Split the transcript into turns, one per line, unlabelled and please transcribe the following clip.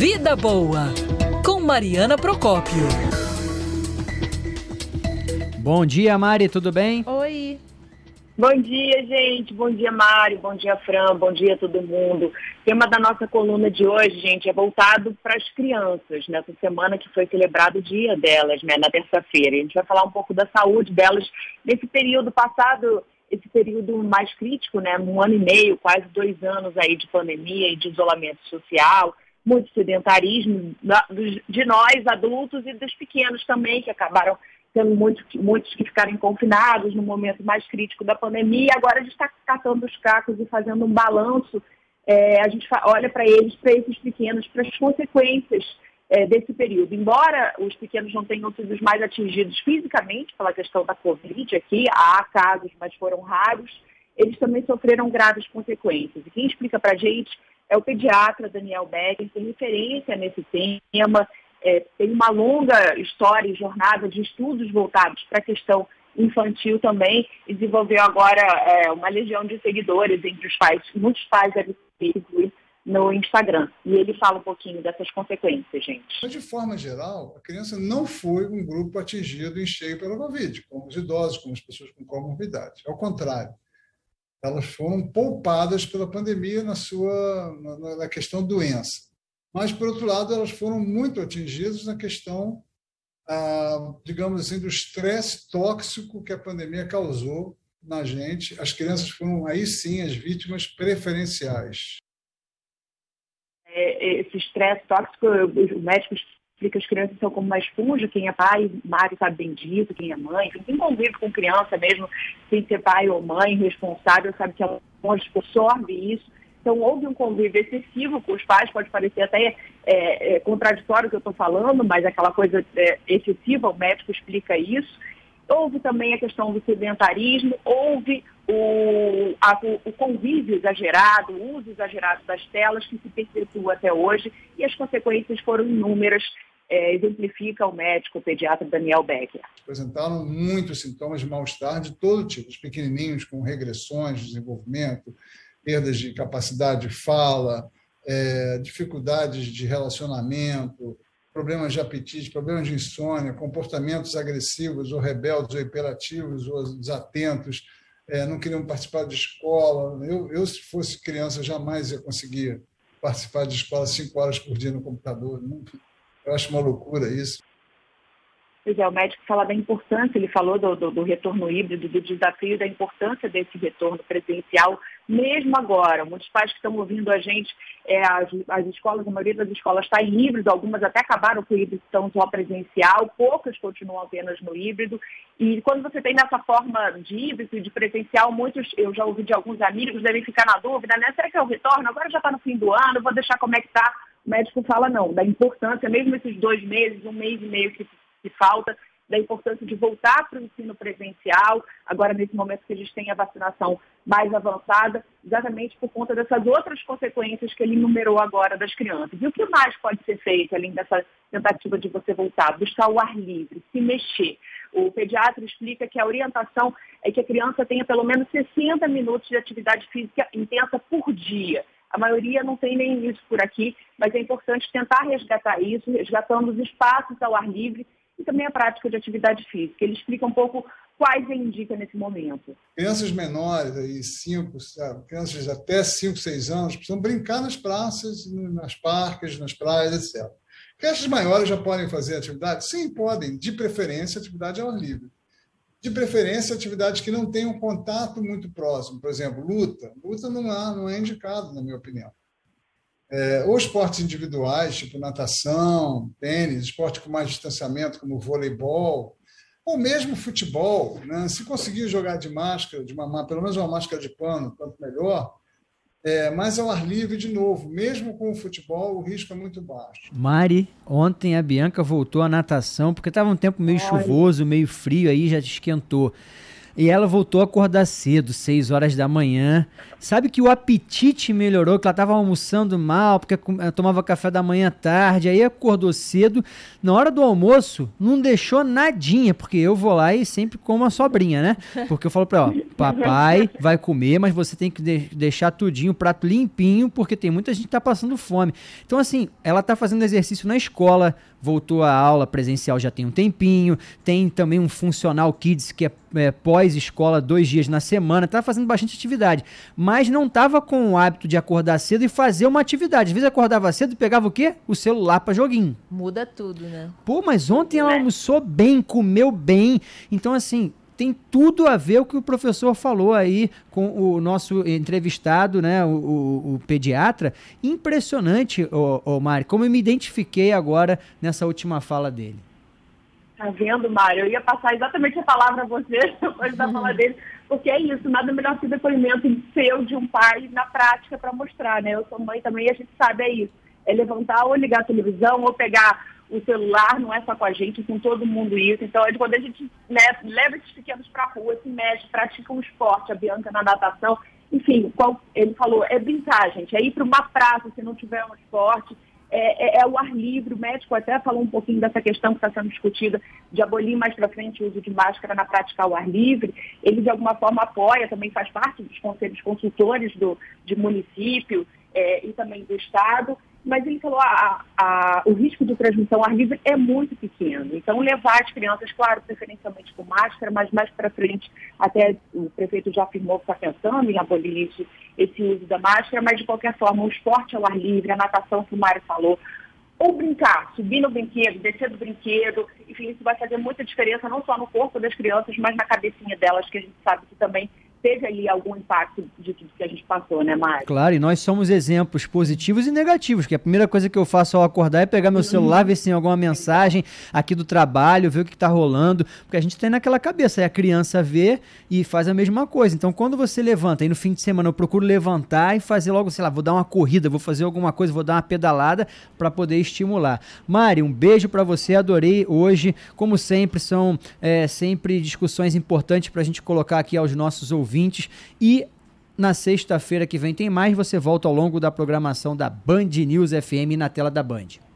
Vida Boa, com Mariana Procópio.
Bom dia, Mari, tudo bem?
Oi.
Bom dia, gente. Bom dia, Mário. Bom dia, Fran. Bom dia a todo mundo. O tema da nossa coluna de hoje, gente, é voltado para as crianças, nessa semana que foi celebrado o dia delas, né, na terça-feira. A gente vai falar um pouco da saúde delas nesse período passado, esse período mais crítico, né, um ano e meio, quase dois anos aí de pandemia e de isolamento social, muito sedentarismo de nós, adultos, e dos pequenos também, que acabaram tendo muitos, muitos que ficaram confinados no momento mais crítico da pandemia. Agora a gente está catando os cacos e fazendo um balanço. É, a gente olha para eles, para esses pequenos, para as consequências é, desse período. Embora os pequenos não tenham sido os mais atingidos fisicamente pela questão da Covid aqui, há casos, mas foram raros, eles também sofreram graves consequências. E quem explica para a gente é o pediatra Daniel Becker, tem referência nesse tema, é, tem uma longa história e jornada de estudos voltados para a questão infantil também e desenvolveu agora é, uma legião de seguidores entre os pais, muitos pais seguir no Instagram. E ele fala um pouquinho dessas consequências, gente.
De forma geral, a criança não foi um grupo atingido em cheio pela Covid, como os idosos, como as pessoas com comorbidade. Ao contrário, elas foram poupadas pela pandemia na sua na, na questão doença mas, por outro lado, elas foram muito atingidas na questão, ah, digamos assim, do estresse tóxico que a pandemia causou na gente. As crianças foram, aí sim, as vítimas preferenciais.
É, esse estresse tóxico, os médicos explicam que as crianças são como uma esponja, quem é pai, Mário sabe bem disso, quem é mãe, quem convive com criança mesmo, sem ser pai ou mãe responsável, sabe que a esponja absorve isso então, houve um convívio excessivo com os pais, pode parecer até é, é, contraditório o que eu estou falando, mas aquela coisa é, excessiva, o médico explica isso. Houve também a questão do sedentarismo, houve o, a, o convívio exagerado, o uso exagerado das telas, que se perpetua até hoje, e as consequências foram inúmeras, é, exemplifica o médico, o pediatra Daniel Becker.
Apresentaram muitos sintomas de mal-estar de todo tipo, os pequenininhos com regressões, desenvolvimento, perdas de capacidade de fala, é, dificuldades de relacionamento, problemas de apetite, problemas de insônia, comportamentos agressivos ou rebeldes ou hiperativos ou desatentos, é, não queriam participar de escola. Eu, eu, se fosse criança, jamais ia conseguir participar de escola cinco horas por dia no computador. Eu acho uma loucura isso.
Pois é, o médico fala da importância, ele falou do, do, do, retorno híbrido, do desafio, da importância desse retorno presencial, mesmo agora. Muitos pais que estão ouvindo a gente, é, as, as, escolas, a maioria das escolas está em híbrido, algumas até acabaram com o híbrido, estão só presencial, poucas continuam apenas no híbrido. E quando você tem nessa forma de híbrido e de presencial, muitos, eu já ouvi de alguns amigos, devem ficar na dúvida, né? Será que é o retorno? Agora já está no fim do ano, vou deixar como é que está. O médico fala não, da importância, mesmo esses dois meses, um mês e meio que que falta, da importância de voltar para o ensino presencial, agora nesse momento que a gente tem a vacinação mais avançada, exatamente por conta dessas outras consequências que ele enumerou agora das crianças. E o que mais pode ser feito, além dessa tentativa de você voltar? Buscar o ar livre, se mexer. O pediatra explica que a orientação é que a criança tenha pelo menos 60 minutos de atividade física intensa por dia. A maioria não tem nem isso por aqui, mas é importante tentar resgatar isso, resgatando os espaços ao ar livre e também a prática de atividade física. Ele explica um pouco quais ele indica nesse momento.
Crianças menores, aí, cinco, sabe, crianças até 5, 6 anos, precisam brincar nas praças, nas parques, nas praias, etc. Crianças maiores já podem fazer atividade? Sim, podem, de preferência, atividade ao ar livre. De preferência, atividades que não tenham contato muito próximo. Por exemplo, luta. Luta não, há, não é indicado, na minha opinião é, ou esportes individuais, tipo natação, tênis, esporte com mais distanciamento, como voleibol, ou mesmo futebol. Né? Se conseguir jogar de máscara, de uma, pelo menos uma máscara de pano, quanto melhor, é, mas ao ar livre de novo, mesmo com o futebol, o risco é muito baixo.
Mari, ontem a Bianca voltou à natação, porque estava um tempo meio Ai. chuvoso, meio frio, aí já esquentou. E ela voltou a acordar cedo, 6 horas da manhã. Sabe que o apetite melhorou, que ela estava almoçando mal, porque eh, tomava café da manhã tarde, aí acordou cedo. Na hora do almoço, não deixou nadinha, porque eu vou lá e sempre como a sobrinha, né? Porque eu falo para ela, papai vai comer, mas você tem que de deixar tudinho, o prato limpinho, porque tem muita gente que tá passando fome. Então, assim, ela tá fazendo exercício na escola, voltou a aula presencial já tem um tempinho, tem também um funcional kids que é, é pós-escola dois dias na semana, tá fazendo bastante atividade, mas não tava com o hábito de acordar cedo e fazer uma atividade. Às vezes acordava cedo e pegava o quê? O celular para joguinho.
Muda tudo, né?
Pô, mas ontem ela almoçou bem, comeu bem, então assim, tem tudo a ver o que o professor falou aí com o nosso entrevistado, né, o, o, o pediatra. Impressionante, o, Mário, como eu me identifiquei agora nessa última fala dele.
Tá vendo, Mário? Eu ia passar exatamente a palavra a você depois da fala dele, porque é isso, nada melhor que o depoimento seu de um pai na prática para mostrar, né? Eu sou mãe também e a gente sabe, é isso. É levantar ou ligar a televisão ou pegar o celular não é só com a gente, com todo mundo isso. Então, é quando a gente né, leva esses pequenos para a rua, se mexe, pratica um esporte, a Bianca na natação, enfim, qual, ele falou, é brincar, gente, é ir para uma praça se não tiver um esporte, é, é, é, o ar livre, o médico até falou um pouquinho dessa questão que está sendo discutida de abolir mais para frente o uso de máscara na prática ao ar livre. Ele, de alguma forma, apoia, também faz parte dos conselhos consultores do, de município é, e também do Estado mas ele falou a, a, o risco de transmissão ar livre é muito pequeno. Então, levar as crianças, claro, preferencialmente com máscara, mas mais para frente, até o prefeito já afirmou que está pensando em abolir esse uso da máscara, mas de qualquer forma, o esporte ao ar livre, a natação que o Mário falou, ou brincar, subir no brinquedo, descer do brinquedo, enfim, isso vai fazer muita diferença não só no corpo das crianças, mas na cabecinha delas, que a gente sabe que também teve ali algum impacto de tudo que a gente passou, né, Mário?
Claro, e nós somos exemplos positivos e negativos, que a primeira coisa que eu faço ao acordar é pegar meu celular, ver se tem alguma mensagem aqui do trabalho, ver o que está rolando, porque a gente tem naquela cabeça, aí a criança vê e faz a mesma coisa. Então, quando você levanta, aí no fim de semana eu procuro levantar e fazer logo, sei lá, vou dar uma corrida, vou fazer alguma coisa, vou dar uma pedalada para poder estimular. Mari, um beijo para você, adorei hoje, como sempre, são é, sempre discussões importantes para a gente colocar aqui aos nossos ouvintes ouvintes. E na sexta-feira que vem tem mais. Você volta ao longo da programação da Band News FM na tela da Band.